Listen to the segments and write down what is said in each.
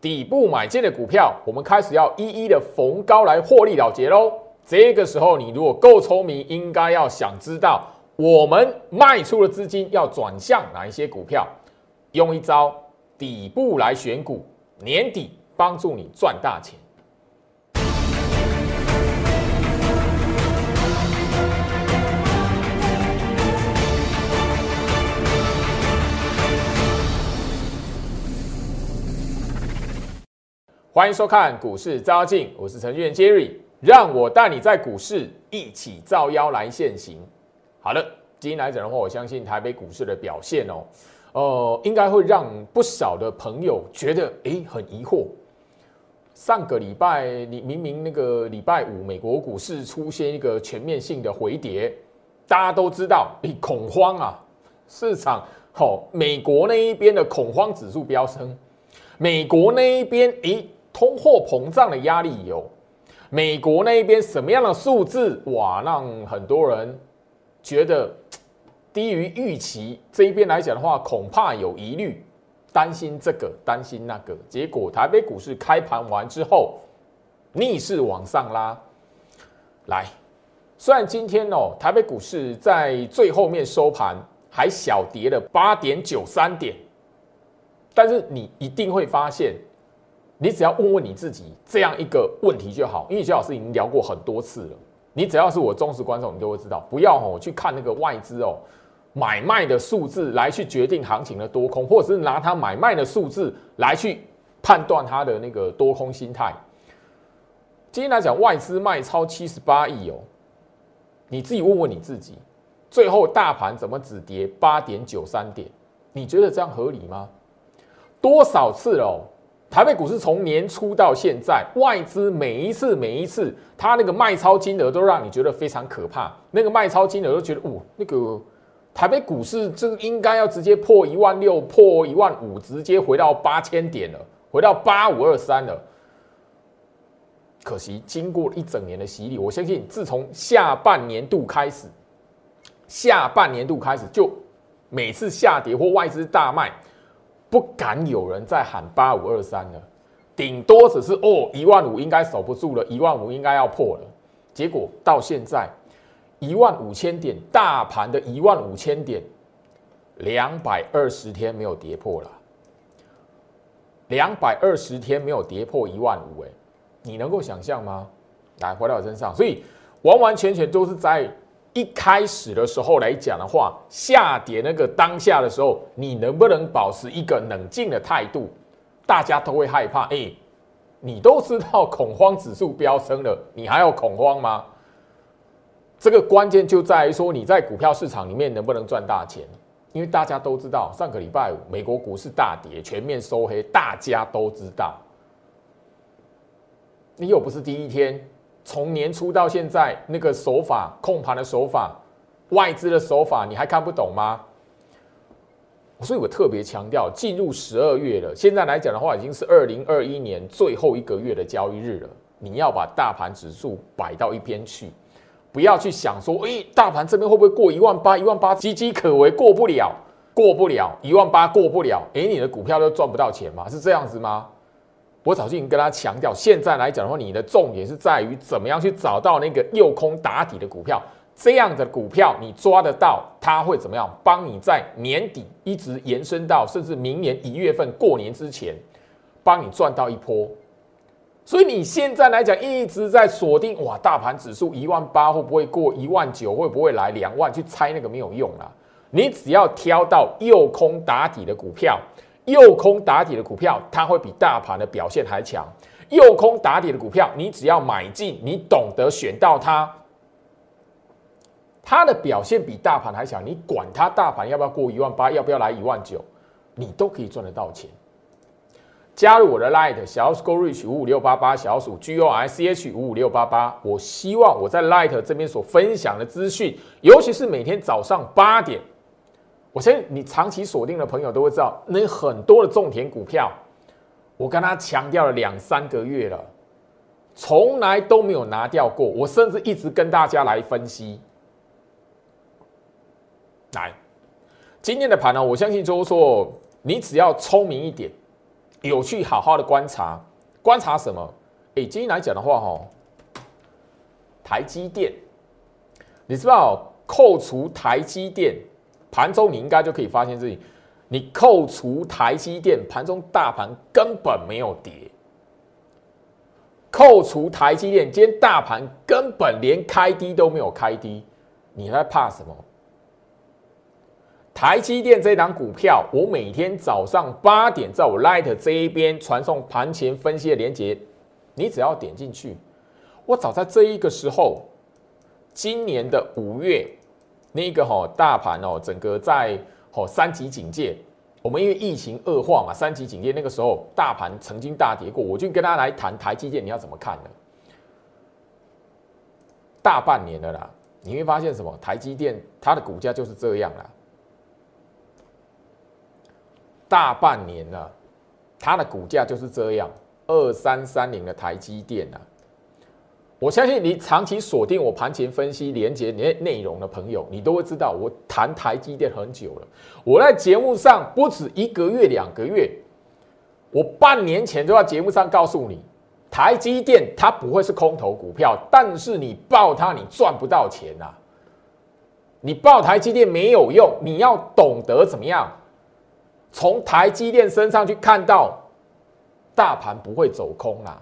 底部买进的股票，我们开始要一一的逢高来获利了结喽。这个时候，你如果够聪明，应该要想知道我们卖出的资金要转向哪一些股票，用一招底部来选股，年底帮助你赚大钱。欢迎收看股市招妖，我是程序员 Jerry，让我带你在股市一起造妖来现行。好了，今天来讲的话，我相信台北股市的表现哦，呃，应该会让不少的朋友觉得诶很疑惑。上个礼拜你明明那个礼拜五美国股市出现一个全面性的回跌，大家都知道，诶恐慌啊，市场好，美国那一边的恐慌指数飙升，美国那一边诶。通货膨胀的压力有，美国那一边什么样的数字哇，让很多人觉得低于预期。这一边来讲的话，恐怕有疑虑，担心这个，担心那个。结果台北股市开盘完之后，逆势往上拉。来，虽然今天哦，台北股市在最后面收盘还小跌了八点九三点，但是你一定会发现。你只要问问你自己这样一个问题就好，因为徐老师已经聊过很多次了。你只要是我忠实观众，你就会知道，不要哦去看那个外资哦买卖的数字来去决定行情的多空，或者是拿它买卖的数字来去判断它的那个多空心态。今天来讲，外资卖超七十八亿哦，你自己问问你自己，最后大盘怎么只跌八点九三点？你觉得这样合理吗？多少次哦？台北股市从年初到现在，外资每一次每一次，它那个卖超金额都让你觉得非常可怕。那个卖超金额都觉得，哦，那个台北股市这应该要直接破一万六，破一万五，直接回到八千点了，回到八五二三了。可惜经过一整年的洗礼，我相信自从下半年度开始，下半年度开始就每次下跌或外资大卖。不敢有人再喊八五二三了，顶多只是哦一万五应该守不住了，一万五应该要破了。结果到现在一万五千点，大盘的一万五千点，两百二十天没有跌破了，两百二十天没有跌破一万五，哎，你能够想象吗？来回到我身上，所以完完全全都是在。一开始的时候来讲的话，下跌那个当下的时候，你能不能保持一个冷静的态度？大家都会害怕。哎，你都知道恐慌指数飙升了，你还要恐慌吗？这个关键就在于说你在股票市场里面能不能赚大钱？因为大家都知道，上个礼拜五美国股市大跌，全面收黑，大家都知道。你又不是第一天。从年初到现在，那个手法控盘的手法，外资的手法，你还看不懂吗？所以我特别强调，进入十二月了，现在来讲的话，已经是二零二一年最后一个月的交易日了。你要把大盘指数摆到一边去，不要去想说，哎，大盘这边会不会过一万八？一万八岌岌可危，过不了，过不了一万八，过不了，哎，你的股票都赚不到钱吗？是这样子吗？我早就已经跟他强调，现在来讲的话，你的重点是在于怎么样去找到那个诱空打底的股票，这样的股票你抓得到，它会怎么样？帮你在年底一直延伸到甚至明年一月份过年之前，帮你赚到一波。所以你现在来讲一直在锁定，哇，大盘指数一万八会不会过一万九？会不会来两万？去猜那个没有用啦，你只要挑到诱空打底的股票。右空打底的股票，它会比大盘的表现还强。右空打底的股票，你只要买进，你懂得选到它，它的表现比大盘还强。你管它大盘要不要过一万八，要不要来一万九，你都可以赚得到钱。加入我的 Light 小鼠 Go Reach 五五六八八小鼠 G O I C H 五五六八八。我希望我在 Light 这边所分享的资讯，尤其是每天早上八点。我相信你长期锁定的朋友都会知道，那很多的种田股票，我跟他强调了两三个月了，从来都没有拿掉过。我甚至一直跟大家来分析。来，今天的盘呢，我相信就是说，你只要聪明一点，有去好好的观察，观察什么？哎，今天来讲的话，哈，台积电，你知道扣除台积电盘中，你应该就可以发现自己，你扣除台积电盘中大盘根本没有跌，扣除台积电，今天大盘根本连开低都没有开低，你在怕什么？台积电这档股票，我每天早上八点在我 Light 这一边传送盘前分析的连接，你只要点进去，我早在这一个时候，今年的五月，那个哈大盘哦，整个在哦三级警戒，我们因为疫情恶化嘛，三级警戒那个时候大盘曾经大跌过，我就跟大家来谈台积电，你要怎么看呢？大半年了啦，你会发现什么？台积电它的股价就是这样啦。大半年了，它的股价就是这样，二三三零的台积电啊。我相信你长期锁定我盘前分析连接内内容的朋友，你都会知道我谈台积电很久了。我在节目上不止一个月、两个月，我半年前就在节目上告诉你，台积电它不会是空头股票，但是你报它你赚不到钱呐。你报台积电没有用，你要懂得怎么样。从台积电身上去看到，大盘不会走空啦。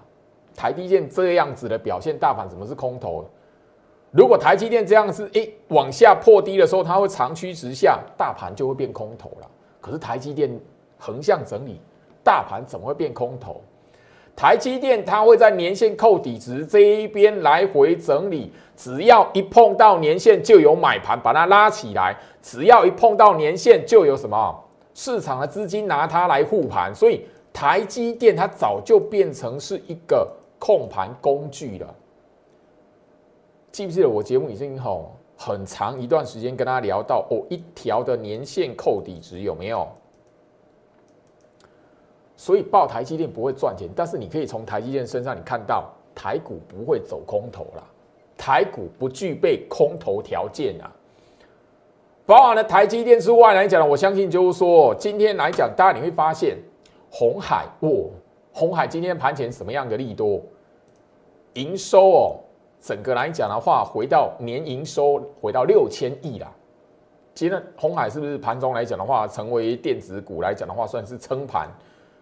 台积电这样子的表现，大盘怎么是空头？如果台积电这样是诶往下破低的时候，它会长驱直下，大盘就会变空头了。可是台积电横向整理，大盘怎么会变空头？台积电它会在年线扣底值这一边来回整理，只要一碰到年线就有买盘把它拉起来，只要一碰到年线就有什么？市场的资金拿它来护盘，所以台积电它早就变成是一个控盘工具了。记不记得我节目已经吼很长一段时间跟大家聊到哦，一条的年线扣底值有没有？所以报台积电不会赚钱，但是你可以从台积电身上你看到台股不会走空头了，台股不具备空头条件啊。包含了台积电之外来讲呢，我相信就是说，今天来讲，大家你会发现，红海哦，红海今天盘前什么样的利多？营收哦，整个来讲的话，回到年营收回到六千亿啦。今天红海是不是盘中来讲的话，成为电子股来讲的话，算是撑盘？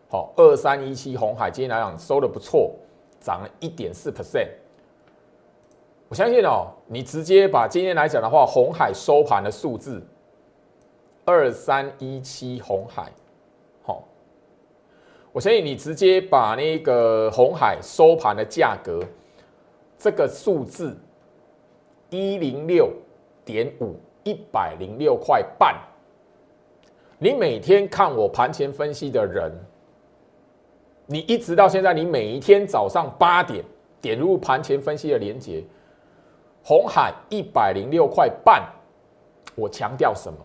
好，二三一七红海今天来讲收的不错，涨了一点四 percent。我相信哦，你直接把今天来讲的话，红海收盘的数字二三一七红海，好，我相信你直接把那个红海收盘的价格这个数字一零六点五一百零六块半，你每天看我盘前分析的人，你一直到现在，你每一天早上八点点入盘前分析的连接。红海一百零六块半，我强调什么？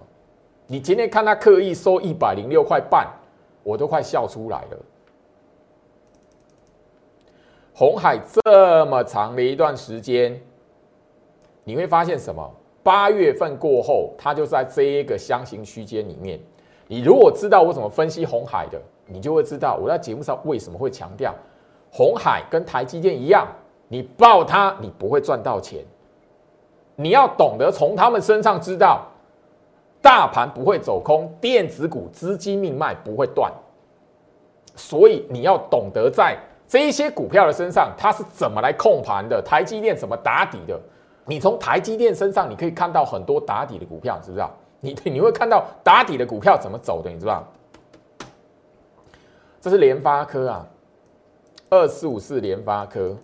你今天看他刻意收一百零六块半，我都快笑出来了。红海这么长的一段时间，你会发现什么？八月份过后，它就在这一个箱型区间里面。你如果知道我怎么分析红海的，你就会知道我在节目上为什么会强调红海跟台积电一样，你报它，你不会赚到钱。你要懂得从他们身上知道，大盘不会走空，电子股资金命脉不会断，所以你要懂得在这一些股票的身上，它是怎么来控盘的，台积电怎么打底的。你从台积电身上，你可以看到很多打底的股票，知不知道？你你会看到打底的股票怎么走的，你知道？这是联发科啊，二四五四联发科。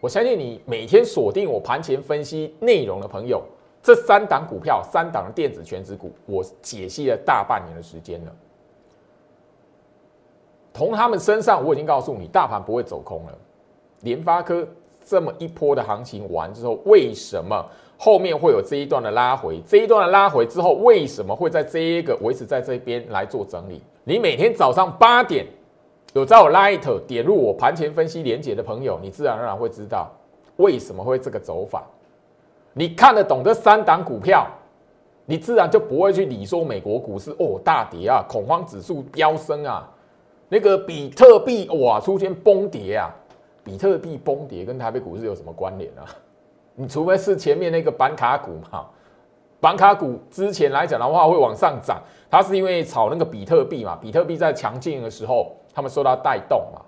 我相信你每天锁定我盘前分析内容的朋友，这三档股票、三档电子全值股，我解析了大半年的时间了。从他们身上，我已经告诉你，大盘不会走空了。联发科这么一波的行情完之后，为什么后面会有这一段的拉回？这一段的拉回之后，为什么会在这一个维持在这边来做整理？你每天早上八点。有在我 Light 点入我盘前分析连接的朋友，你自然而然会知道为什么会这个走法。你看得懂这三档股票，你自然就不会去理说美国股市哦大跌啊，恐慌指数飙升啊，那个比特币哇出现崩跌啊，比特币崩跌跟台北股市有什么关联啊？你除非是前面那个板卡股嘛，板卡股之前来讲的话会往上涨，它是因为炒那个比特币嘛，比特币在强劲的时候，他们受到带动嘛。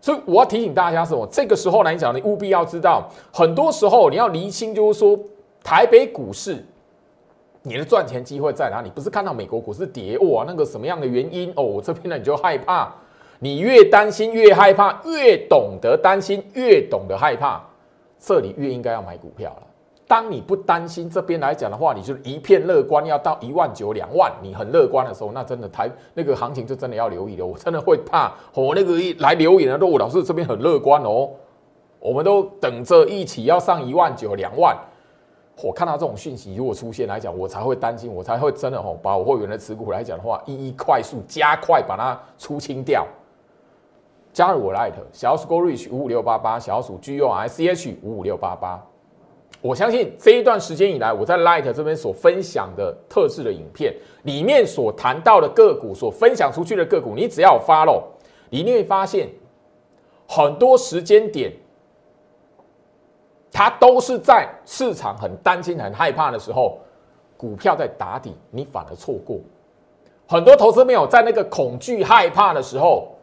所以我要提醒大家什么？这个时候来讲，你务必要知道，很多时候你要厘清，就是说台北股市你的赚钱机会在哪里？不是看到美国股市跌哇，那个什么样的原因哦？我这边呢你就害怕，你越担心越害怕，越懂得担心越懂得害怕，这里越应该要买股票了。当你不担心这边来讲的话，你就一片乐观，要到一万九、两万，你很乐观的时候，那真的台那个行情就真的要留意了。我真的会怕，我那个一来留言的都，老师这边很乐观哦，我们都等着一起要上一万九、两万。我看到这种讯息如果出现来讲，我才会担心，我才会真的哦，把我会员的持股来讲的话，一一快速加快把它出清掉。加入我 Light 小鼠 Go Reach 五五六八八，小鼠 G U R C H 五五六八八。我相信这一段时间以来，我在 Light 这边所分享的特制的影片里面所谈到的个股，所分享出去的个股，你只要 follow，你会发现很多时间点，它都是在市场很担心、很害怕的时候，股票在打底，你反而错过。很多投资没有在那个恐惧、害怕的时候，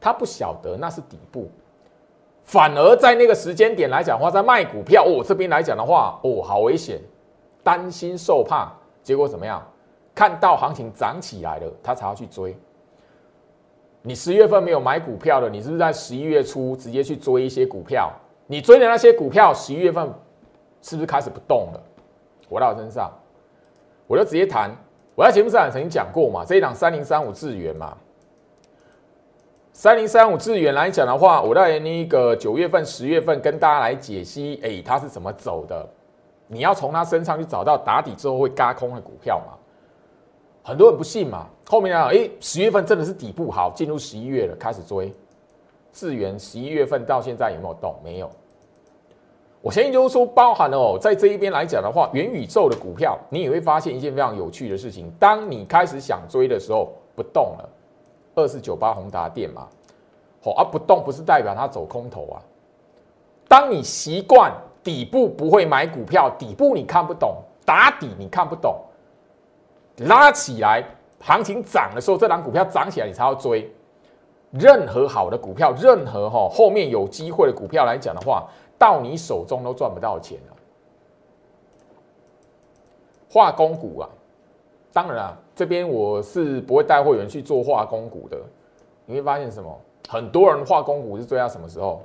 他不晓得那是底部。反而在那个时间点来讲的话，在卖股票哦，这边来讲的话哦，好危险，担心受怕，结果怎么样？看到行情涨起来了，他才要去追。你十月份没有买股票的，你是不是在十一月初直接去追一些股票？你追的那些股票，十一月份是不是开始不动了？回到我身上，我就直接谈。我在节目上也曾经讲过嘛，这一档三零三五智源嘛。三零三五智源来讲的话，我在那个九月份、十月份跟大家来解析，哎，它是怎么走的？你要从它身上去找到打底之后会嘎空的股票嘛？很多人不信嘛。后面呢，哎，十月份真的是底部好，进入十一月了，开始追智远。十一月份到现在有没有动？没有。我相信就是说，包含了哦，在这一边来讲的话，元宇宙的股票，你也会发现一件非常有趣的事情：当你开始想追的时候，不动了。二四九八宏达电嘛，好啊，不动不是代表它走空头啊。当你习惯底部不会买股票，底部你看不懂，打底你看不懂，拉起来行情涨的时候，这档股票涨起来你才要追。任何好的股票，任何哈后面有机会的股票来讲的话，到你手中都赚不到钱了。化工股啊。当然啊，这边我是不会带会员去做化工股的。你会发现什么？很多人化工股是追到什么时候？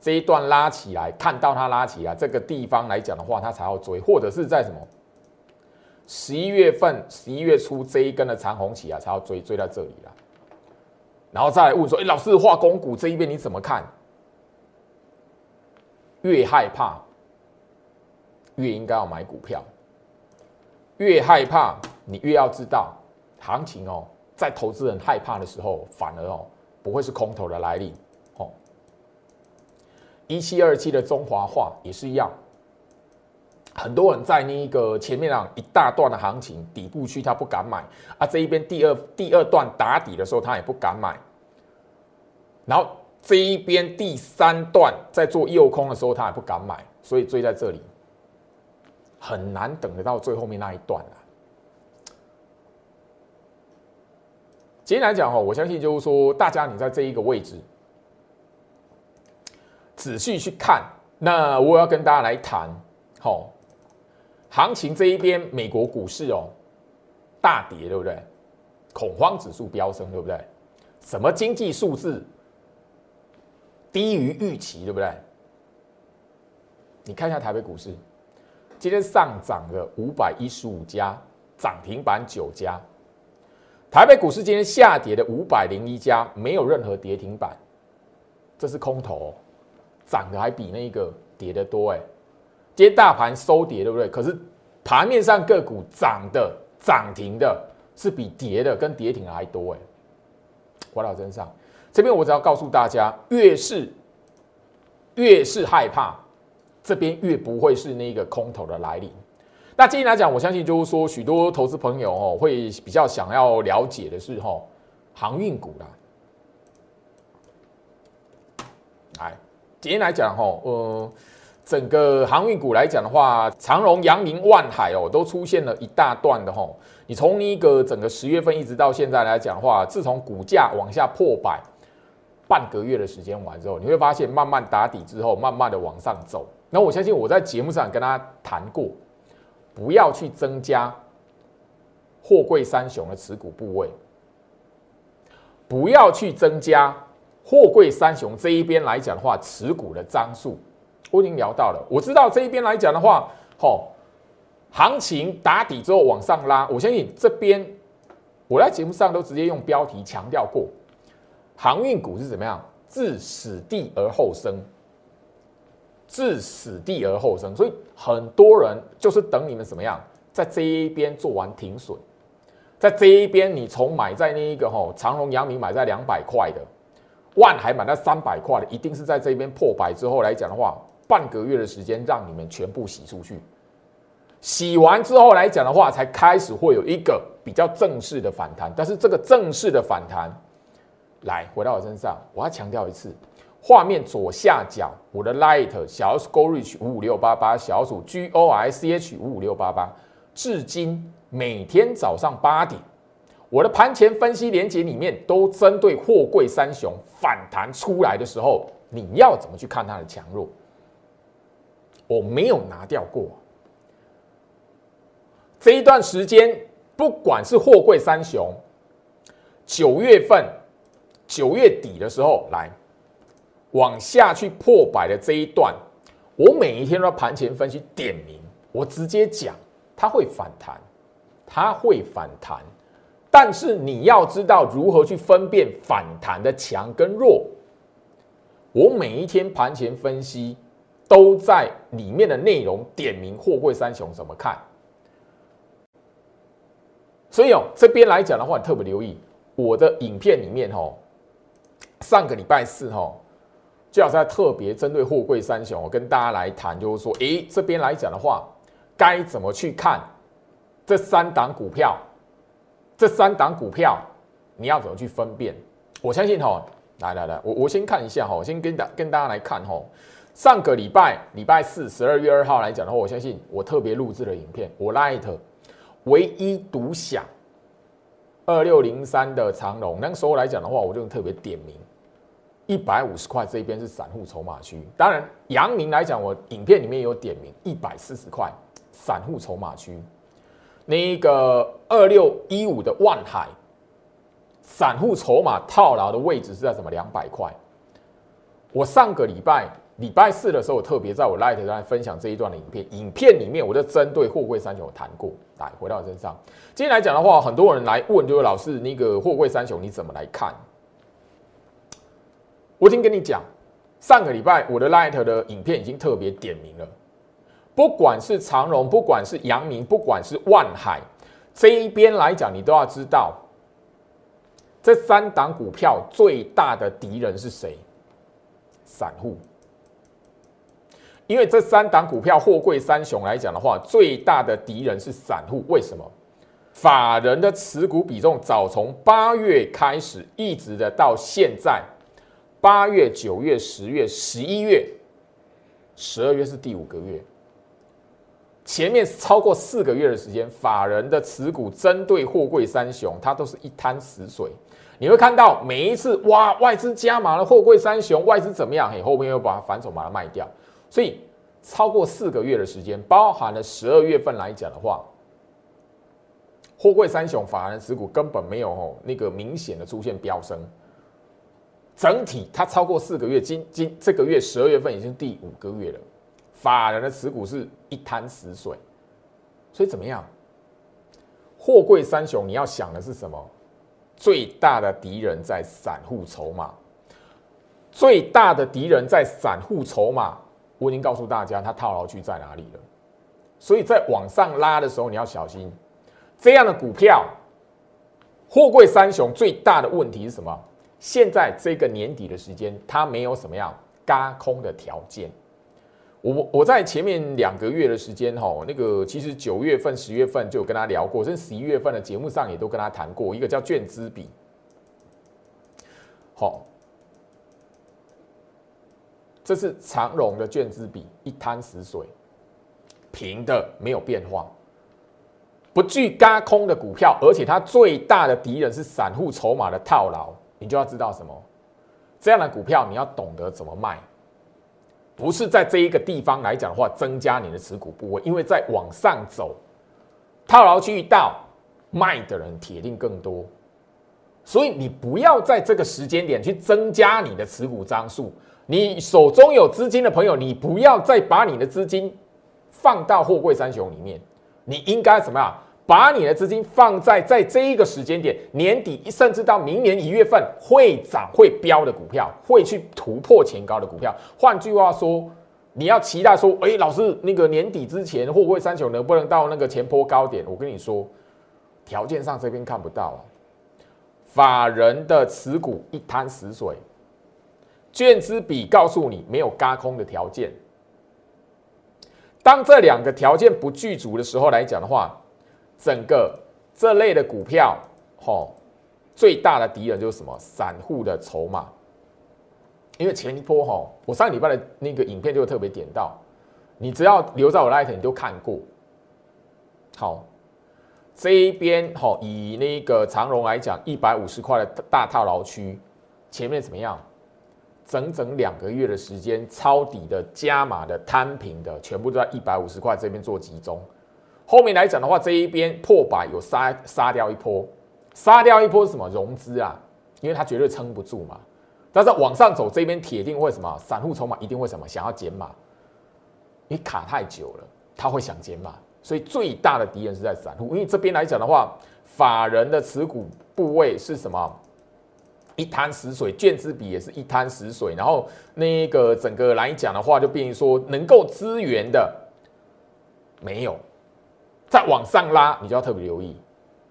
这一段拉起来，看到它拉起来这个地方来讲的话，它才要追，或者是在什么十一月份、十一月初这一根的长红起来才要追，追到这里了。然后再来问说：“哎，老师，化工股这一边你怎么看？”越害怕，越应该要买股票。越害怕。你越要知道，行情哦，在投资人害怕的时候，反而哦不会是空头的来临哦。一七二七的中华化也是一样，很多人在那个前面啊一大段的行情底部区他不敢买啊，这一边第二第二段打底的时候他也不敢买，然后这一边第三段在做右空的时候他也不敢买，所以追在这里很难等得到最后面那一段啊。今天来讲哈，我相信就是说，大家你在这一个位置仔细去看，那我要跟大家来谈，好，行情这一边美国股市哦大跌，对不对？恐慌指数飙升，对不对？什么经济数字低于预期，对不对？你看一下台北股市，今天上涨了五百一十五家，涨停板九家。台北股市今天下跌的五百零一家，没有任何跌停板，这是空头，涨的还比那个跌的多哎。今天大盘收跌，对不对？可是盘面上个股涨的涨停的，是比跌的跟跌停还多哎。回到身上，这边我只要告诉大家，越是越是害怕，这边越不会是那个空头的来临。那今天来讲，我相信就是说，许多投资朋友哦，会比较想要了解的是哈，航运股啦。来，今天来讲哈，呃，整个航运股来讲的话，长荣、阳明、万海哦，都出现了一大段的哈。你从那个整个十月份一直到现在来讲的话，自从股价往下破百，半个月的时间完之后，你会发现慢慢打底之后，慢慢的往上走。那我相信我在节目上跟大家谈过，不要去增加货柜三雄的持股部位，不要去增加。货柜三雄这一边来讲的话，持股的张数我已经聊到了。我知道这一边来讲的话，吼，行情打底之后往上拉，我相信这边我在节目上都直接用标题强调过，航运股是怎么样，置死地而后生，置死地而后生。所以很多人就是等你们怎么样，在这一边做完停损，在这一边你从买在那一个吼长隆、阳明买在两百块的。万海买到三百块的，一定是在这边破百之后来讲的话，半个月的时间让你们全部洗出去，洗完之后来讲的话，才开始会有一个比较正式的反弹。但是这个正式的反弹，来回到我身上，我要强调一次，画面左下角我的 Light 小 S Go Reach 五五六八八小组 G O I C H 五五六八八，至今每天早上八点。我的盘前分析连接里面都针对货柜三雄反弹出来的时候，你要怎么去看它的强弱？我没有拿掉过。这一段时间，不管是货柜三雄，九月份、九月底的时候来往下去破百的这一段，我每一天都盘前分析点名，我直接讲它会反弹，它会反弹。但是你要知道如何去分辨反弹的强跟弱。我每一天盘前分析都在里面的内容点名货柜三雄怎么看。所以哦，这边来讲的话，特别留意我的影片里面哦，上个礼拜四哦，就要在特别针对货柜三雄，我跟大家来谈，就是说，诶，这边来讲的话，该怎么去看这三档股票？这三档股票，你要怎么去分辨？我相信哈，来来来，我我先看一下哈，我先跟大跟大家来看哈。上个礼拜礼拜四十二月二号来讲的话，我相信我特别录制的影片，我 light 唯一独享二六零三的长龙，那个时候来讲的话，我就特别点名一百五十块这边是散户筹码区。当然，阳明来讲，我影片里面也有点名一百四十块散户筹码区。那个二六一五的万海，散户筹码套牢的位置是在什么？两百块。我上个礼拜礼拜四的时候，我特别在我 Light 上分享这一段的影片。影片里面，我就针对货柜三雄谈过。来，回到我身上，今天来讲的话，很多人来问，就是老师，那个货柜三雄你怎么来看？我已经跟你讲，上个礼拜我的 Light 的影片已经特别点名了。不管是长荣，不管是阳明，不管是万海，这一边来讲，你都要知道，这三档股票最大的敌人是谁？散户。因为这三档股票，货柜三雄来讲的话，最大的敌人是散户。为什么？法人的持股比重早从八月开始，一直的到现在，八月、九月、十月、十一月、十二月是第五个月。前面超过四个月的时间，法人的持股针对货柜三雄，它都是一滩死水。你会看到每一次哇，外资加码了货柜三雄，外资怎么样？嘿，后面又把它反手把它卖掉。所以超过四个月的时间，包含了十二月份来讲的话，货柜三雄法人持股根本没有哦那个明显的出现飙升。整体它超过四个月，今今这个月十二月份已经第五个月了。法人的持股是一滩死水，所以怎么样？货柜三雄，你要想的是什么？最大的敌人在散户筹码，最大的敌人在散户筹码。我已经告诉大家，它套牢区在哪里了。所以在往上拉的时候，你要小心这样的股票。货柜三雄最大的问题是什么？现在这个年底的时间，它没有什么样嘎空的条件。我我在前面两个月的时间哈，那个其实九月份、十月份就有跟他聊过，甚至十一月份的节目上也都跟他谈过一个叫券资比。好，这是长荣的卷资比一滩死水，平的没有变化，不具嘎空的股票，而且它最大的敌人是散户筹码的套牢，你就要知道什么？这样的股票你要懂得怎么卖，不是在这一个地方来讲的话，增加你的持股部位，因为在往上走，套牢区域到卖的人铁定更多，所以你不要在这个时间点去增加你的持股张数。你手中有资金的朋友，你不要再把你的资金放到货柜三雄里面，你应该怎么样？把你的资金放在在这一个时间点，年底甚至到明年一月份会涨会飙的股票，会去突破前高的股票。换句话说，你要期待说，哎，老师，那个年底之前货柜三雄能不能到那个前坡高点？我跟你说，条件上这边看不到啊。法人的持股一滩死水，卷资比告诉你没有嘎空的条件。当这两个条件不具足的时候来讲的话。整个这类的股票，吼，最大的敌人就是什么？散户的筹码。因为前一波，吼，我上礼拜的那个影片就特别点到，你只要留在我 light，你就看过。好，这一边，吼，以那个长荣来讲，一百五十块的大套牢区，前面怎么样？整整两个月的时间，抄底的、加码的、摊平的，全部都在一百五十块这边做集中。后面来讲的话，这一边破百有杀杀掉一波，杀掉一波是什么融资啊？因为它绝对撑不住嘛。但是往上走这边铁定会什么？散户筹码一定会什么？想要减码，你卡太久了，他会想减码。所以最大的敌人是在散户，因为这边来讲的话，法人的持股部位是什么？一滩死水，卷子比也是一滩死水。然后那个整个来讲的话，就变成说能够支援的没有。再往上拉，你就要特别留意，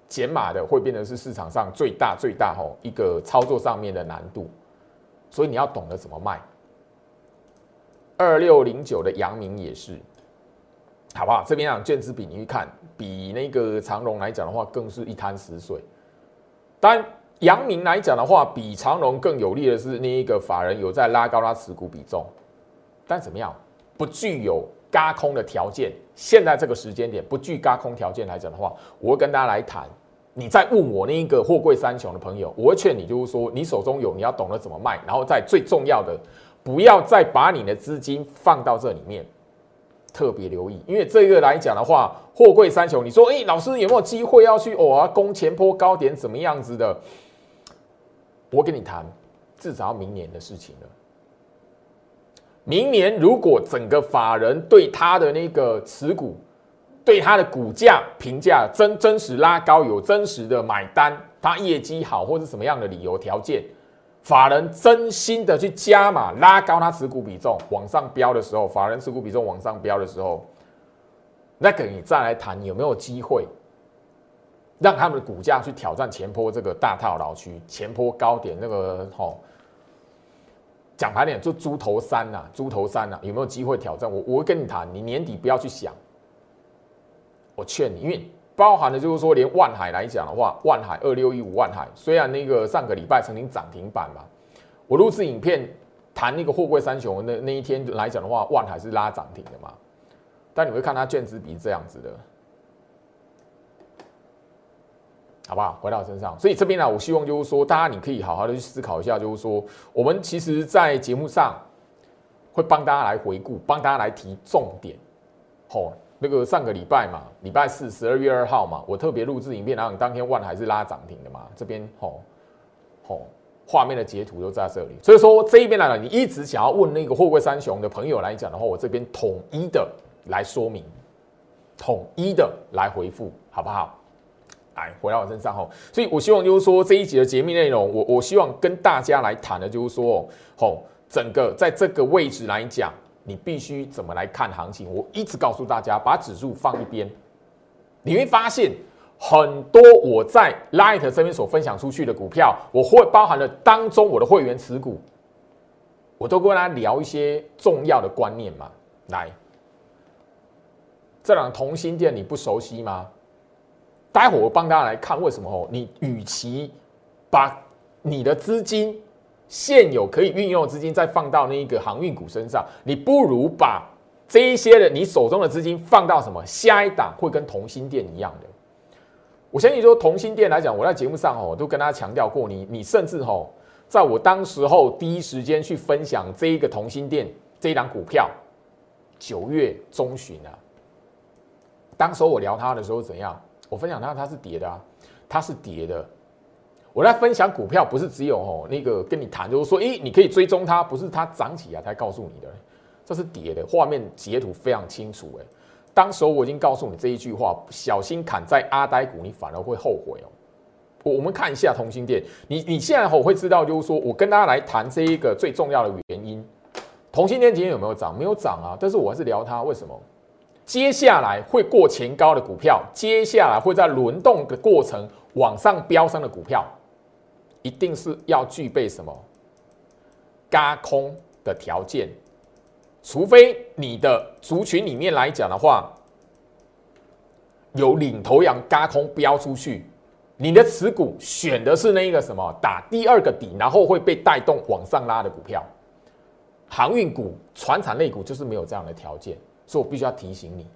减码的会变成是市场上最大最大吼一个操作上面的难度，所以你要懂得怎么卖。二六零九的阳明也是，好不好？这边讲卷子比你去看，比那个长荣来讲的话，更是一滩死水。当然，阳明来讲的话，比长荣更有利的是那一个法人有在拉高他持股比重，但怎么样，不具有。嘎空的条件，现在这个时间点不具嘎空条件来讲的话，我会跟大家来谈。你在问我那一个货柜三雄的朋友，我会劝你就是说，你手中有，你要懂得怎么卖，然后在最重要的，不要再把你的资金放到这里面，特别留意，因为这个来讲的话，货柜三雄，你说，哎，老师有没有机会要去哦攻前坡高点怎么样子的？我跟你谈，至少要明年的事情了。明年如果整个法人对他的那个持股，对他的股价评价真真实拉高，有真实的买单，他业绩好或者什么样的理由条件，法人真心的去加码拉高他持股比重往上飙的时候，法人持股比重往上飙的时候，那个你再来谈有没有机会，让他们的股价去挑战前坡这个大套牢区前坡高点那个吼。讲白点，就猪头山呐，猪头山呐，有没有机会挑战？我我会跟你谈，你年底不要去想。我劝你，因为包含的就是说，连万海来讲的话，万海二六一五万海，虽然那个上个礼拜曾经涨停板嘛，我录制影片谈那个货柜三雄那那一天来讲的话，万海是拉涨停的嘛，但你会看它卷子比这样子的。好不好？回到身上，所以这边呢，我希望就是说，大家你可以好好的去思考一下，就是说，我们其实，在节目上会帮大家来回顾，帮大家来提重点。吼，那个上个礼拜嘛，礼拜四十二月二号嘛，我特别录制影片，然后当天万还是拉涨停的嘛。这边吼吼，画面的截图都在这里。所以说这一边来了，你一直想要问那个货柜三雄的朋友来讲的话，我这边统一的来说明，统一的来回复，好不好？来回到我身上吼，所以我希望就是说这一集的节目内容，我我希望跟大家来谈的，就是说吼，整个在这个位置来讲，你必须怎么来看行情？我一直告诉大家，把指数放一边，你会发现很多我在 Light 这边所分享出去的股票，我会包含了当中我的会员持股，我都跟大家聊一些重要的观念嘛。来，这两同心店你不熟悉吗？待会我帮大家来看为什么哦？你与其把你的资金现有可以运用的资金再放到那一个航运股身上，你不如把这一些的你手中的资金放到什么下一档会跟同心店一样的。我相信说同心店来讲，我在节目上哦都跟大家强调过，你你甚至哦，在我当时候第一时间去分享这一个同心店这一档股票，九月中旬啊，当时候我聊它的时候怎样？我分享它它是跌的啊，它是跌的。我在分享股票，不是只有哦那个跟你谈，就是说，诶，你可以追踪它，不是它涨起来才告诉你的，这是跌的，画面截图非常清楚，诶，当时我已经告诉你这一句话，小心砍在阿呆股，你反而会后悔哦。我我们看一下同心店，你你现在我会知道，就是说我跟大家来谈这一个最重要的原因，同心店今天有没有涨？没有涨啊，但是我还是聊它，为什么？接下来会过前高的股票，接下来会在轮动的过程往上飙升的股票。一定是要具备什么？嘎空的条件，除非你的族群里面来讲的话，有领头羊嘎空飙出去，你的持股选的是那个什么打第二个底，然后会被带动往上拉的股票，航运股、船产类股就是没有这样的条件，所以我必须要提醒你，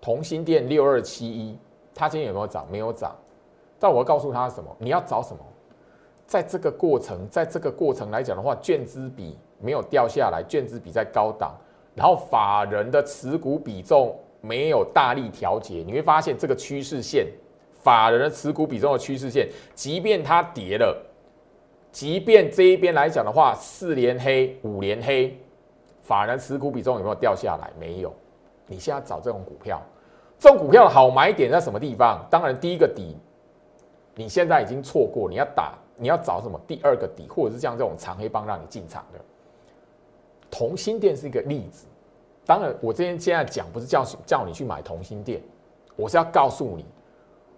同心店六二七一。它今天有没有涨？没有涨，但我要告诉他什么？你要找什么？在这个过程，在这个过程来讲的话，券资比没有掉下来，券资比在高档，然后法人的持股比重没有大力调节，你会发现这个趋势线，法人的持股比重的趋势线，即便它跌了，即便这一边来讲的话，四连黑、五连黑，法人持股比重有没有掉下来？没有。你现在找这种股票。这种股票的好买点在什么地方？当然，第一个底，你现在已经错过，你要打，你要找什么第二个底，或者是像这种长黑帮让你进场的。同心店是一个例子。当然，我这边现在讲不是叫叫你去买同心店，我是要告诉你，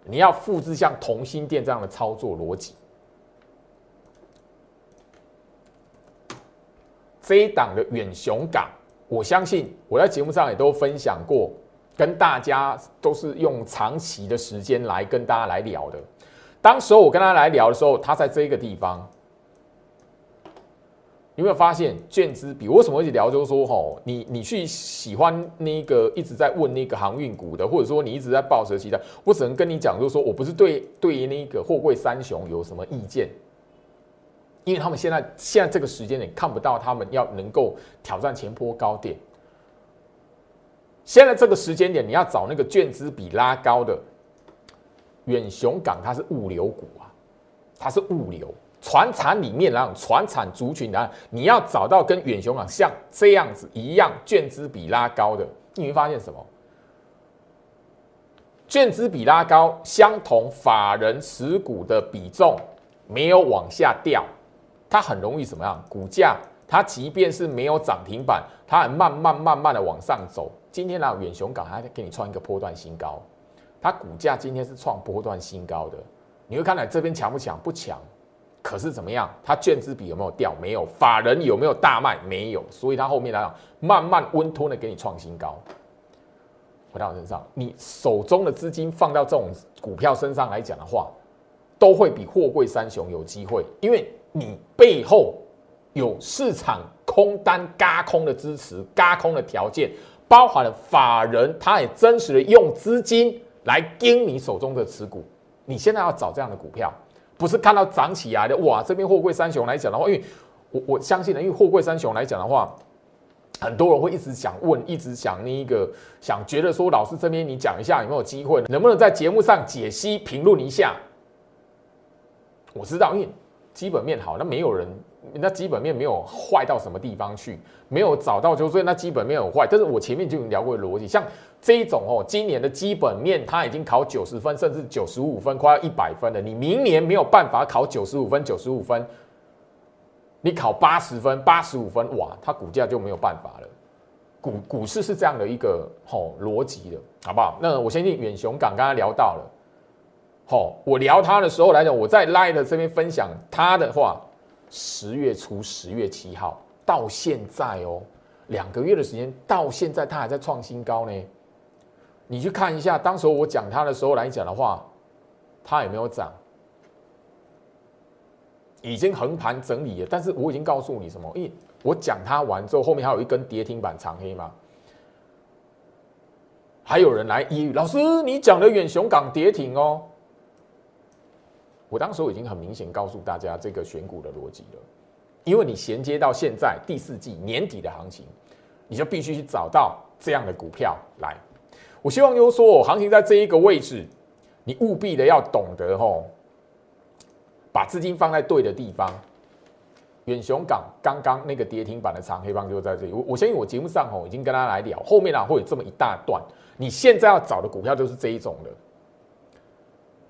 你要复制像同心店这样的操作逻辑。这一档的远雄港，我相信我在节目上也都分享过。跟大家都是用长期的时间来跟大家来聊的。当时候我跟他来聊的时候，他在这个地方，有没有发现卷资比？为什么一直聊？就是说，吼，你你去喜欢那个一直在问那个航运股的，或者说你一直在抱着期待，我只能跟你讲，就是说我不是对对于那个货柜三雄有什么意见，因为他们现在现在这个时间点看不到他们要能够挑战前坡高点。现在这个时间点，你要找那个券资比拉高的远雄港，它是物流股啊，它是物流船产里面那种船产族群啊，你要找到跟远雄港像这样子一样券资比拉高的，你会发现什么？券资比拉高，相同法人持股的比重没有往下掉，它很容易怎么样？股价它即便是没有涨停板，它还慢慢慢慢的往上走。今天呢，远雄港还给你创一个波段新高，它股价今天是创波段新高的。你会看到这边强不强？不强。可是怎么样？它券资比有没有掉？没有。法人有没有大卖？没有。所以它后面来讲，慢慢温吞的给你创新高。回到我身上，你手中的资金放到这种股票身上来讲的话，都会比货柜三雄有机会，因为你背后有市场空单嘎空的支持，嘎空的条件。包含了法人，他也真实的用资金来盯你手中的持股。你现在要找这样的股票，不是看到涨起来的哇！这边货柜三雄来讲的话，因为我我相信呢，因为货柜三雄来讲的话，很多人会一直想问，一直想那一个想觉得说，老师这边你讲一下有没有机会，能不能在节目上解析评论一下？我知道，因为基本面好，那没有人。那基本面没有坏到什么地方去，没有找到，就所以那基本面很坏。但是我前面就已经聊过逻辑，像这一种哦，今年的基本面它已经考九十分，甚至九十五分，快要一百分了。你明年没有办法考九十五分，九十五分，你考八十分，八十五分，哇，它股价就没有办法了。股股市是这样的一个吼逻辑的，好不好？那我相信远雄港刚刚聊到了，好，我聊它的时候来讲，我在 Light 这边分享它的话。十月初，十月七号到现在哦，两个月的时间，到现在它还在创新高呢。你去看一下，当时我讲它的时候来讲的话，它有没有涨？已经横盘整理了，但是我已经告诉你什么？因为我讲它完之后，后面还有一根跌停板长黑嘛。还有人来依老师，你讲的远雄港跌停哦。我当时已经很明显告诉大家这个选股的逻辑了，因为你衔接到现在第四季年底的行情，你就必须去找到这样的股票来。我希望就是说，行情在这一个位置，你务必的要懂得吼，把资金放在对的地方。远雄港刚刚那个跌停板的长黑棒就在这里。我我相信我节目上吼已经跟大家来聊，后面啊会有这么一大段。你现在要找的股票就是这一种的，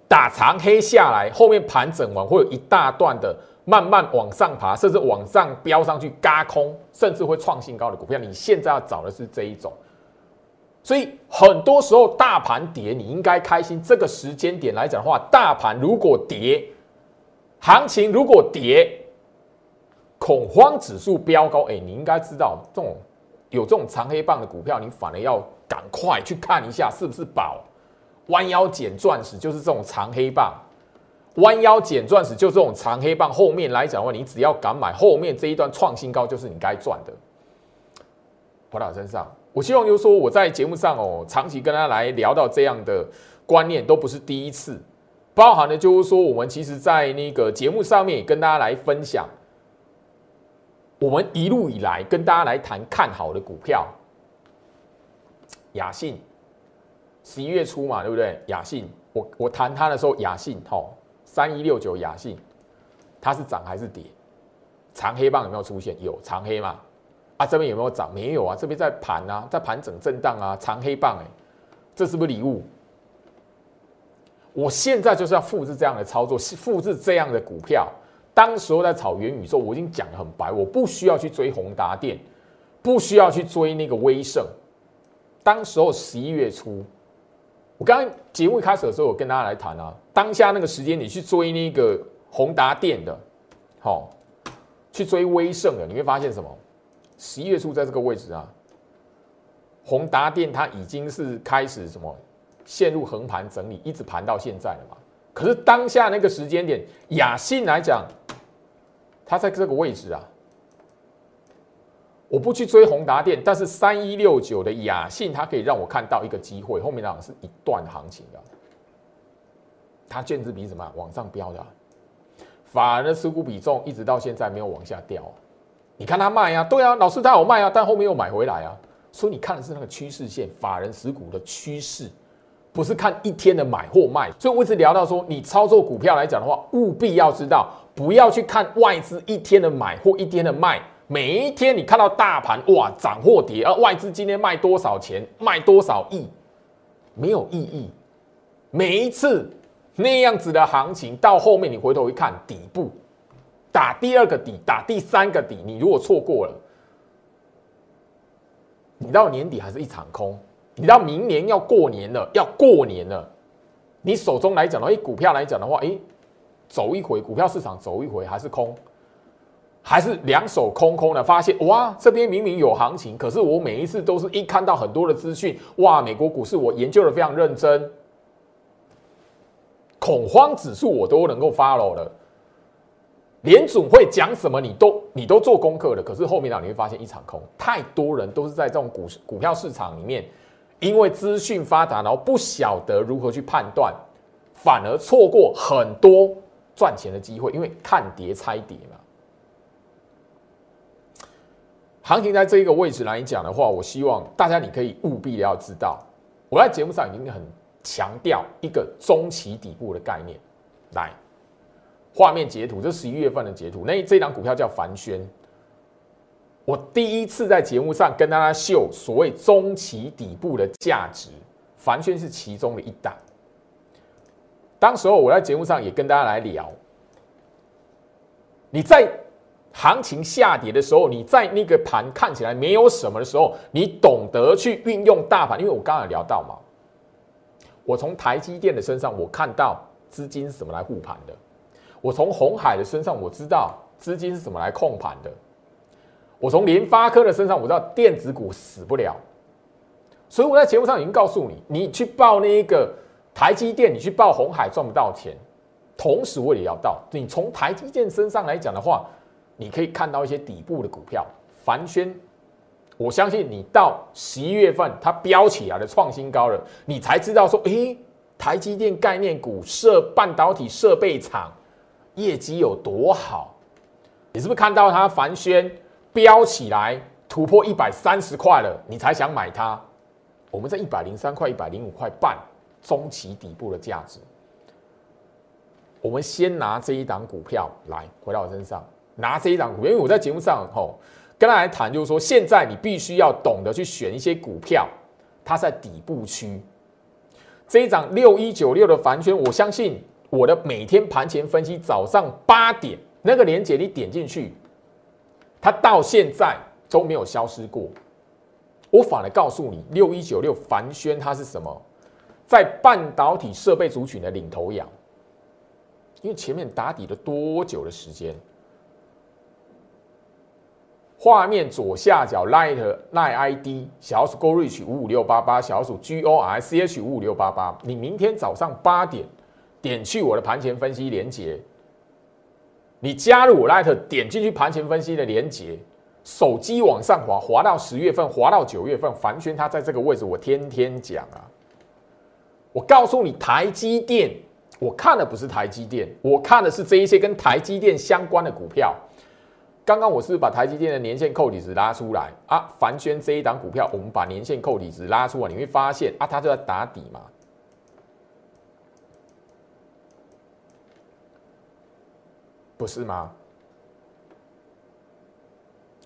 打长黑下来，后面盘整完会有一大段的慢慢往上爬，甚至往上飙上去，嘎空，甚至会创新高的股票。你现在要找的是这一种。所以很多时候大盘跌，你应该开心。这个时间点来讲的话，大盘如果跌，行情如果跌，恐慌指数飙高，哎，你应该知道这种有这种长黑棒的股票，你反而要赶快去看一下是不是宝。弯腰捡钻石就是这种长黑棒，弯腰捡钻石就这种长黑棒。后面来讲的话，你只要敢买，后面这一段创新高就是你该赚的。回到身上。我希望就是说，我在节目上哦，长期跟他来聊到这样的观念，都不是第一次。包含的就是说，我们其实，在那个节目上面也跟大家来分享，我们一路以来跟大家来谈看好的股票，雅信，十一月初嘛，对不对？雅信，我我谈它的时候，雅信，吼，三一六九雅信，它是涨还是跌？长黑棒有没有出现？有长黑嘛？啊，这边有没有涨？没有啊，这边在盘啊，在盘整震荡啊，长黑棒哎，这是不是礼物？我现在就是要复制这样的操作，复制这样的股票。当时候在炒元宇宙，我已经讲的很白，我不需要去追宏达电，不需要去追那个威盛。当时候十一月初，我刚刚节目一开始的时候，我跟大家来谈啊，当下那个时间你去追那个宏达电的，好，去追威盛的，你会发现什么？十一月初在这个位置啊，宏达电它已经是开始什么陷入横盘整理，一直盘到现在了嘛。可是当下那个时间点，雅信来讲，它在这个位置啊，我不去追宏达电，但是三一六九的雅信，它可以让我看到一个机会，后面那是一段行情的，它卷子比什么往上飙的，反而的持股比重一直到现在没有往下掉。你看他卖呀，对啊，老师他有卖啊，但后面又买回来啊，所以你看的是那个趋势线，法人持股的趋势，不是看一天的买或卖。所以我一直聊到说，你操作股票来讲的话，务必要知道，不要去看外资一天的买或一天的卖。每一天你看到大盘哇涨或跌，而外资今天卖多少钱，卖多少亿，没有意义。每一次那样子的行情，到后面你回头一看底部。打第二个底，打第三个底，你如果错过了，你到年底还是一场空。你到明年要过年了，要过年了，你手中来讲的话，股票来讲的话，哎，走一回，股票市场走一回还是空，还是两手空空的。发现哇，这边明明有行情，可是我每一次都是一看到很多的资讯，哇，美国股市我研究的非常认真，恐慌指数我都能够 follow 了。联总会讲什么，你都你都做功课了，可是后面呢，你会发现一场空。太多人都是在这种股股票市场里面，因为资讯发达，然后不晓得如何去判断，反而错过很多赚钱的机会。因为看跌猜跌嘛。行情在这一个位置来讲的话，我希望大家你可以务必要知道，我在节目上已经很强调一个中期底部的概念，来。画面截图，这十一月份的截图。那这档股票叫凡轩。我第一次在节目上跟大家秀所谓中期底部的价值，凡轩是其中的一档。当时候我在节目上也跟大家来聊，你在行情下跌的时候，你在那个盘看起来没有什么的时候，你懂得去运用大盘，因为我刚才聊到嘛，我从台积电的身上我看到资金是怎么来护盘的。我从红海的身上我知道资金是怎么来控盘的，我从联发科的身上我知道电子股死不了，所以我在节目上已经告诉你，你去报那一个台积电，你去报红海赚不到钱，同时我也聊到，你从台积电身上来讲的话，你可以看到一些底部的股票，凡轩，我相信你到十一月份它飙起来的创新高了，你才知道说，诶，台积电概念股设半导体设备厂业绩有多好，你是不是看到它凡轩飙起来突破一百三十块了，你才想买它？我们在一百零三块、一百零五块半中期底部的价值。我们先拿这一档股票来回到我身上，拿这一档股票，因为我在节目上吼跟大家谈，就是说现在你必须要懂得去选一些股票，它在底部区。这一档六一九六的凡轩，我相信我的每天盘前分析，早上八点那个链接你点进去，它到现在都没有消失过。我反而告诉你，六一九六凡轩它是什么，在半导体设备族群的领头羊。因为前面打底了多久的时间？画面左下角 Light Light ID 小鼠 Go Reach 五五六八八小鼠 G O R C H 五五六八八，你明天早上八点点去我的盘前分析连接，你加入我 Light 点进去盘前分析的连接，手机往上滑，滑到十月份，滑到九月份，凡轩他在这个位置，我天天讲啊，我告诉你台积电。我看的不是台积电，我看的是这一些跟台积电相关的股票。刚刚我是把台积电的年线扣底值拉出来啊，凡轩这一档股票，我们把年线扣底值拉出来，你会发现啊，它就在打底嘛，不是吗？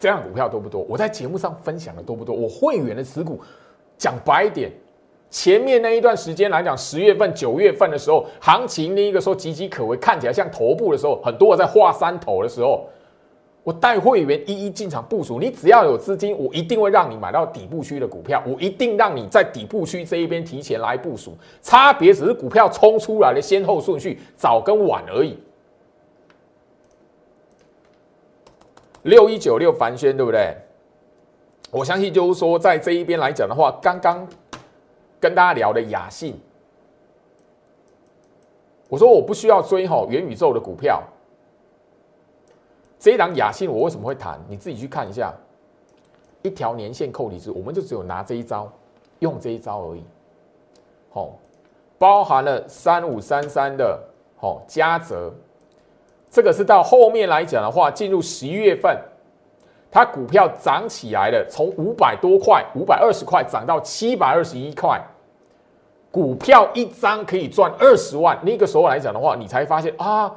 这样股票多不多？我在节目上分享的多不多？我会员的持股，讲白一点。前面那一段时间来讲，十月份、九月份的时候，行情那一个说岌岌可危，看起来像头部的时候，很多人在画山头的时候，我带会员一一进场部署。你只要有资金，我一定会让你买到底部区的股票，我一定让你在底部区这一边提前来部署。差别只是股票冲出来的先后顺序早跟晚而已。六一九六凡轩，对不对？我相信就是说，在这一边来讲的话，刚刚。跟大家聊的雅信，我说我不需要追哈元宇宙的股票，这一档雅信我为什么会谈？你自己去看一下，一条年限扣底值，我们就只有拿这一招，用这一招而已。好，包含了三五三三的好嘉泽，这个是到后面来讲的话，进入十一月份，它股票涨起来了，从五百多块、五百二十块涨到七百二十一块。股票一张可以赚二十万，那个时候来讲的话，你才发现啊，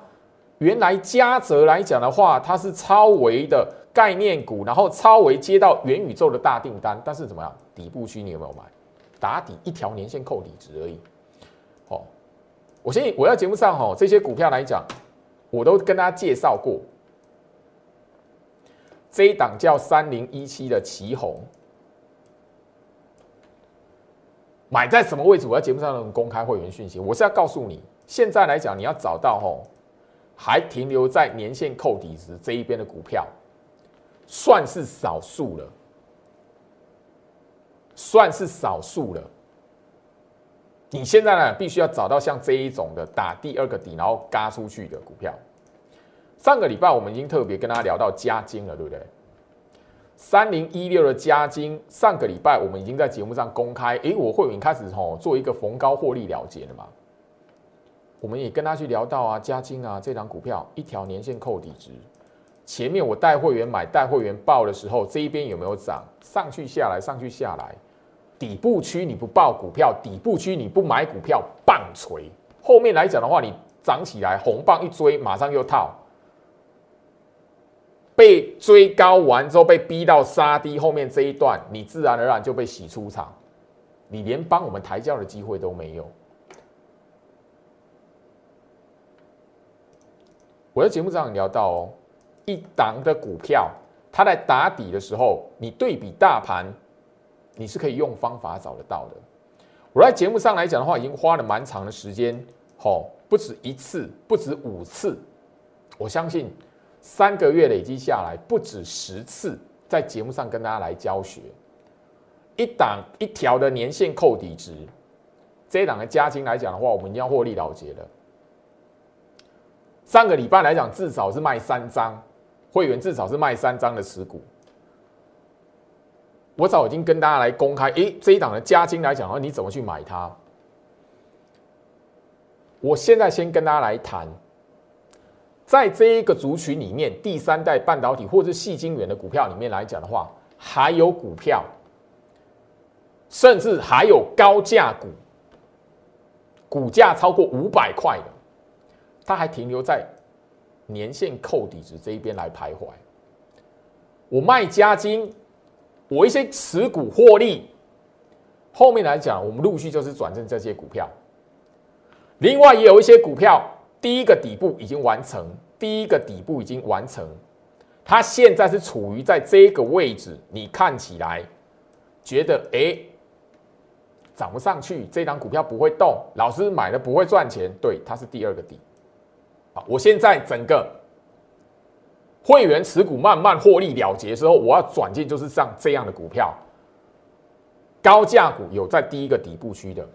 原来嘉泽来讲的话，它是超维的概念股，然后超维接到元宇宙的大订单，但是怎么样？底部区你有没有买？打底一条年线扣底值而已。哦，我相信我在节目上哈，这些股票来讲，我都跟大家介绍过。这一档叫三零一七的旗红。买在什么位置？我在节目上公开会员讯息。我是要告诉你，现在来讲，你要找到吼，还停留在年线扣底时这一边的股票，算是少数了，算是少数了。你现在呢，必须要找到像这一种的打第二个底，然后嘎出去的股票。上个礼拜我们已经特别跟大家聊到加金了，对不对？三零一六的加金，上个礼拜我们已经在节目上公开，诶，我会员开始吼做一个逢高获利了结了嘛？我们也跟他去聊到啊，加金啊这张股票一条年限扣底值，前面我带会员买带会员报的时候，这一边有没有涨？上去下来，上去下来，底部区你不报股票，底部区你不买股票，棒槌。后面来讲的话，你涨起来红棒一追，马上又套。被追高完之后，被逼到杀低，后面这一段你自然而然就被洗出场，你连帮我们抬轿的机会都没有。我在节目上聊到哦，一档的股票，它在打底的时候，你对比大盘，你是可以用方法找得到的。我在节目上来讲的话，已经花了蛮长的时间，吼，不止一次，不止五次，我相信。三个月累积下来，不止十次在节目上跟大家来教学，一档一条的年限扣底值，这一档的加金来讲的话，我们一定要获利了结了。上个礼拜来讲，至少是卖三张，会员至少是卖三张的持股。我早已经跟大家来公开，诶，这一档的加金来讲的话，你怎么去买它？我现在先跟大家来谈，在这一个族群里面，第三代半导体或者细晶圆的股票里面来讲的话，还有股票，甚至还有高价股，股价超过五百块的。它还停留在年限扣底值这一边来徘徊。我卖加金，我一些持股获利，后面来讲，我们陆续就是转正这些股票。另外也有一些股票，第一个底部已经完成，第一个底部已经完成，它现在是处于在这个位置，你看起来觉得哎涨不上去，这张股票不会动，老师买了不会赚钱，对，它是第二个底。好，我现在整个会员持股慢慢获利了结之后，我要转进就是像这样的股票，高价股有在第一个底部区的，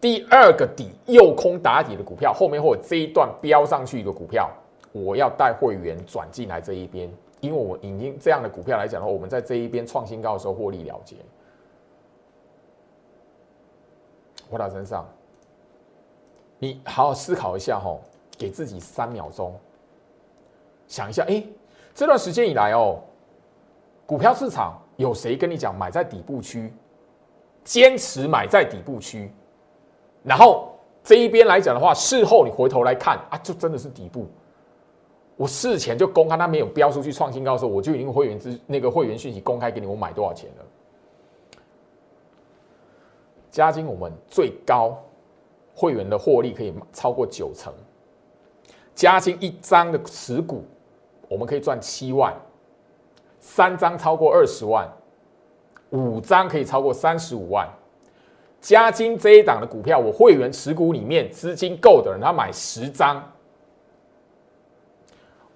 第二个底右空打底的股票，后面或者这一段飙上去的股票，我要带会员转进来这一边，因为我已经这样的股票来讲的话，我们在这一边创新高的时候获利了结，我打身上。你好好思考一下哈，给自己三秒钟，想一下，哎，这段时间以来哦，股票市场有谁跟你讲买在底部区，坚持买在底部区，然后这一边来讲的话，事后你回头来看啊，就真的是底部。我事前就公开，他没有标出去创新高的时候，我就已经会员资那个会员讯息公开给你，我买多少钱了？加金我们最高。会员的获利可以超过九成，加金一张的持股，我们可以赚七万，三张超过二十万，五张可以超过三十五万。加金这一档的股票，我会员持股里面资金够的人，他买十张，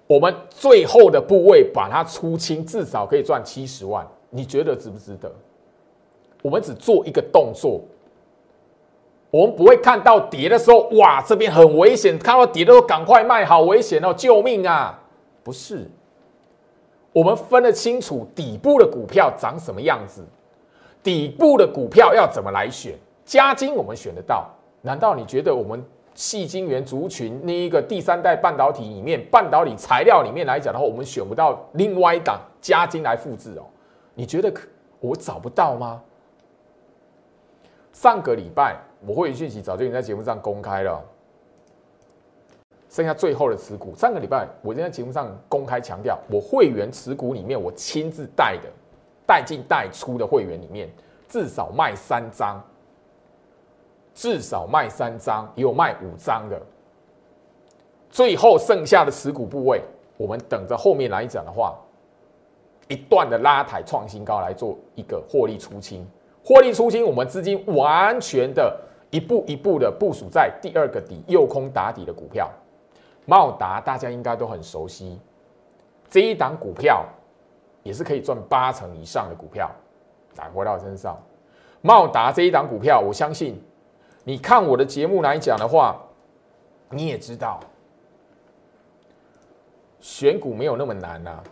我们最后的部位把它出清，至少可以赚七十万。你觉得值不值得？我们只做一个动作。我们不会看到跌的时候，哇，这边很危险。看到跌的时候，赶快卖，好危险哦，救命啊！不是，我们分得清楚底部的股票长什么样子，底部的股票要怎么来选。加金我们选得到，难道你觉得我们细晶圆族群那一个第三代半导体里面，半导体材料里面来讲的话，我们选不到另外一档加金来复制哦？你觉得我找不到吗？上个礼拜。我会员讯息早就已经在节目上公开了，剩下最后的持股。上个礼拜我在节目上公开强调，我会员持股里面我亲自带的、带进带出的会员里面，至少卖三张，至少卖三张，也有卖五张的。最后剩下的持股部位，我们等着后面来讲的话，一段的拉抬创新高来做一个获利出清。获利出清，我们资金完全的。一步一步的部署在第二个底右空打底的股票，茂达大家应该都很熟悉，这一档股票也是可以赚八成以上的股票。来回到身上，茂达这一档股票，我相信你看我的节目来讲的话，你也知道选股没有那么难呐，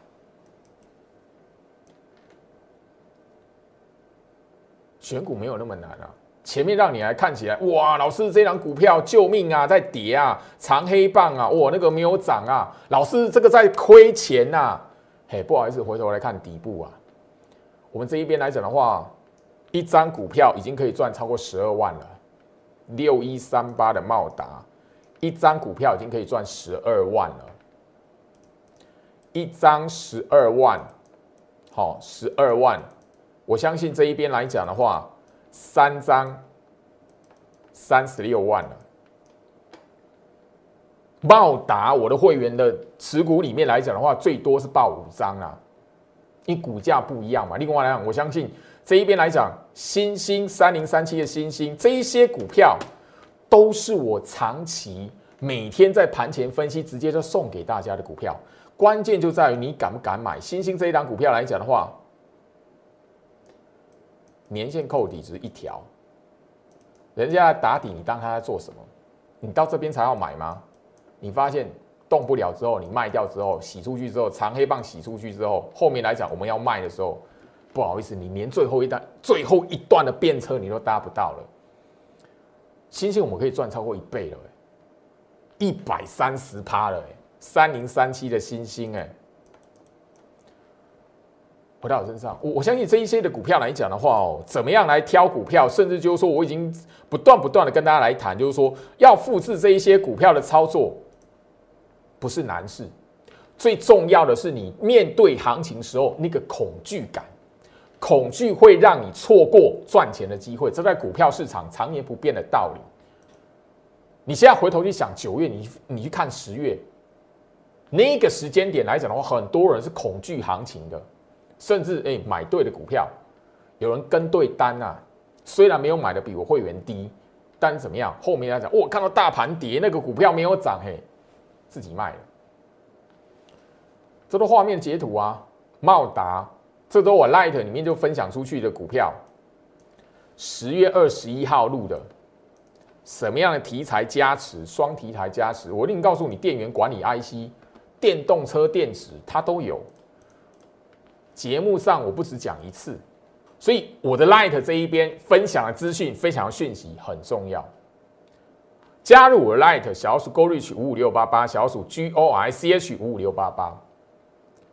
选股没有那么难啊。前面让你来看起来，哇，老师这张股票救命啊，在跌啊，长黑棒啊，哇，那个没有涨啊，老师这个在亏钱呐，嘿，不好意思，回头来看底部啊，我们这一边来讲的话，一张股票已经可以赚超过十二万了，六一三八的茂达，一张股票已经可以赚十二万了，一张十二万，好，十二万，我相信这一边来讲的话。三张，三十六万了。报达，我的会员的持股里面来讲的话，最多是报五张啊，因股价不一样嘛。另外来讲，我相信这一边来讲，新兴三零三七的新兴这一些股票，都是我长期每天在盘前分析，直接就送给大家的股票。关键就在于你敢不敢买新兴这一档股票来讲的话。年线扣底值一条，人家打底，你当他在做什么？你到这边才要买吗？你发现动不了之后，你卖掉之后，洗出去之后，长黑棒洗出去之后，后面来讲我们要卖的时候，不好意思，你连最后一段、最后一段的便车你都搭不到了。星星我们可以赚超过一倍了，一百三十趴了，哎，三零三七的星星，哎。回到我身上，我我相信这一些的股票来讲的话哦，怎么样来挑股票，甚至就是说，我已经不断不断的跟大家来谈，就是说要复制这一些股票的操作，不是难事，最重要的是你面对行情时候那个恐惧感，恐惧会让你错过赚钱的机会，这在股票市场常年不变的道理。你现在回头去想九月，你你去看十月那个时间点来讲的话，很多人是恐惧行情的。甚至哎，买对的股票，有人跟对单啊，虽然没有买的比我会员低，但怎么样？后面来讲，我看到大盘跌，那个股票没有涨，嘿，自己卖了。这都画面截图啊，茂达，这都我 Light 里面就分享出去的股票。十月二十一号录的，什么样的题材加持？双题材加持，我另告诉你，电源管理 IC、电动车电池，它都有。节目上我不只讲一次，所以我的 Light 这一边分享的资讯、分享的讯息很重要。加入我的 Light 小鼠 Go Reach 五五六八八，小鼠 G O I C H 五五六八八。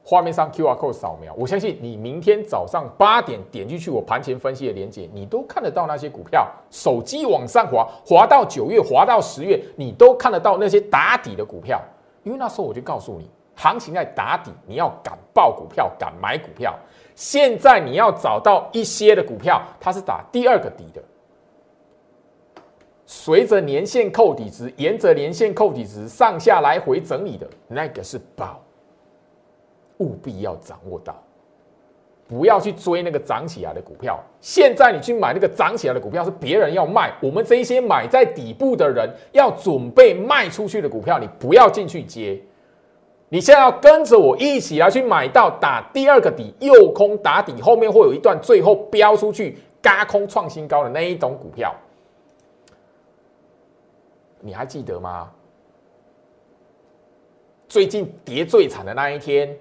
画面上 QR code 扫描，我相信你明天早上八点点进去我盘前分析的连接，你都看得到那些股票。手机往上滑，滑到九月，滑到十月，你都看得到那些打底的股票。因为那时候我就告诉你。行情在打底，你要敢报股票，敢买股票。现在你要找到一些的股票，它是打第二个底的。随着年线扣底值，沿着年线扣底值上下来回整理的那个是宝，务必要掌握到，不要去追那个涨起来的股票。现在你去买那个涨起来的股票，是别人要卖，我们这一些买在底部的人要准备卖出去的股票，你不要进去接。你现在要跟着我一起来去买到打第二个底，右空打底，后面会有一段最后飙出去，嘎空创新高的那一种股票，你还记得吗？最近跌最惨的那一天，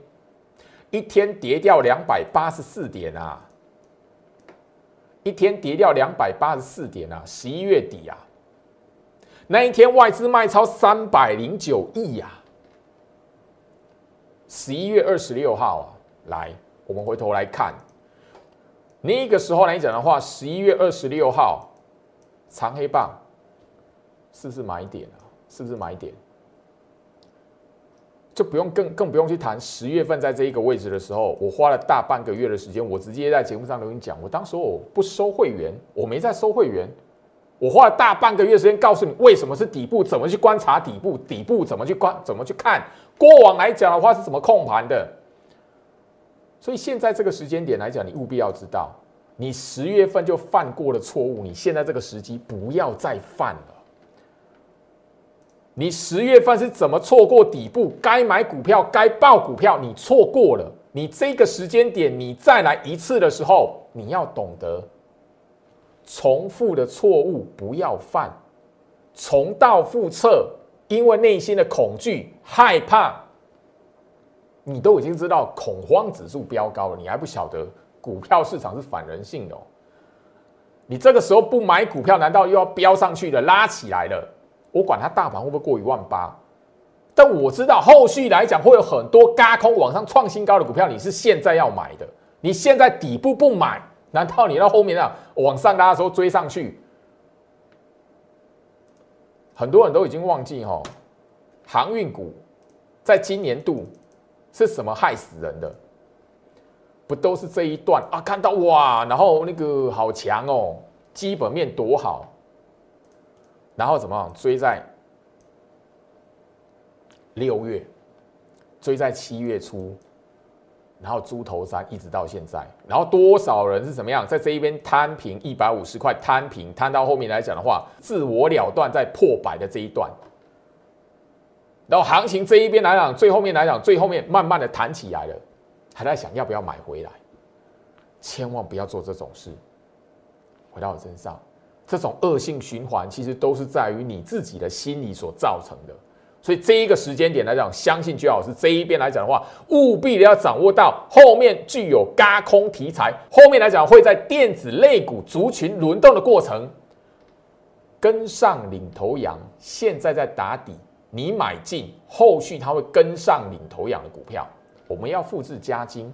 一天跌掉两百八十四点啊！一天跌掉两百八十四点啊！十一月底啊，那一天外资卖超三百零九亿呀！十一月二十六号啊，来，我们回头来看，那个时候来讲的话，十一月二十六号长黑棒是不是买点啊？是不是买点？就不用更更不用去谈十月份在这一个位置的时候，我花了大半个月的时间，我直接在节目上跟你讲，我当时我不收会员，我没在收会员，我花了大半个月时间告诉你为什么是底部，怎么去观察底部，底部怎么去观，怎么去看。过往来讲的话是怎么控盘的？所以现在这个时间点来讲，你务必要知道，你十月份就犯过的错误，你现在这个时机不要再犯了。你十月份是怎么错过底部？该买股票、该报股票，你错过了。你这个时间点，你再来一次的时候，你要懂得重复的错误不要犯，重蹈覆辙。因为内心的恐惧、害怕，你都已经知道恐慌指数飙高了，你还不晓得股票市场是反人性的。你这个时候不买股票，难道又要飙上去了、拉起来了？我管它大盘会不会过一万八，但我知道后续来讲会有很多嘎空往上创新高的股票，你是现在要买的。你现在底部不买，难道你到后面啊往上拉的时候追上去？很多人都已经忘记哈，航运股在今年度是什么害死人的？不都是这一段啊？看到哇，然后那个好强哦，基本面多好，然后怎么追在六月，追在七月初。然后猪头山一直到现在，然后多少人是怎么样在这一边摊平一百五十块摊平，摊到后面来讲的话，自我了断在破百的这一段，然后行情这一边来讲，最后面来讲，最后面慢慢的弹起来了，还在想要不要买回来，千万不要做这种事。回到我身上，这种恶性循环其实都是在于你自己的心理所造成的。所以这一个时间点来讲，相信居老师这一边来讲的话，务必的要掌握到后面具有嘎空题材，后面来讲会在电子类股族群轮动的过程跟上领头羊，现在在打底，你买进，后续它会跟上领头羊的股票。我们要复制嘉金，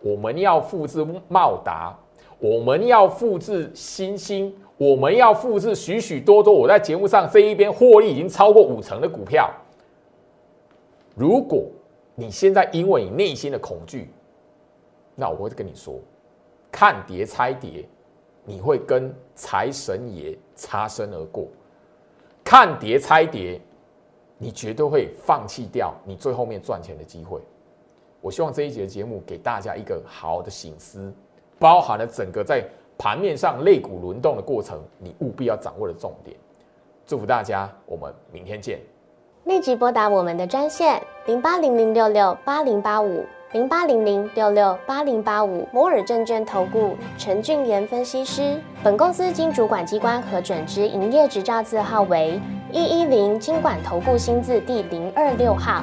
我们要复制茂达，我们要复制新兴。我们要复制许许多多我在节目上这一边获利已经超过五成的股票。如果你现在因为你内心的恐惧，那我会跟你说，看跌猜跌，你会跟财神爷擦身而过；看跌猜跌，你绝对会放弃掉你最后面赚钱的机会。我希望这一节节目给大家一个好的醒思，包含了整个在。盘面上类股轮动的过程，你务必要掌握的重点。祝福大家，我们明天见。立即拨打我们的专线零八零零六六八零八五零八零零六六八零八五摩尔证券投顾陈俊言分析师。本公司经主管机关核准之营业执照字号为一一零金管投顾新字第零二六号。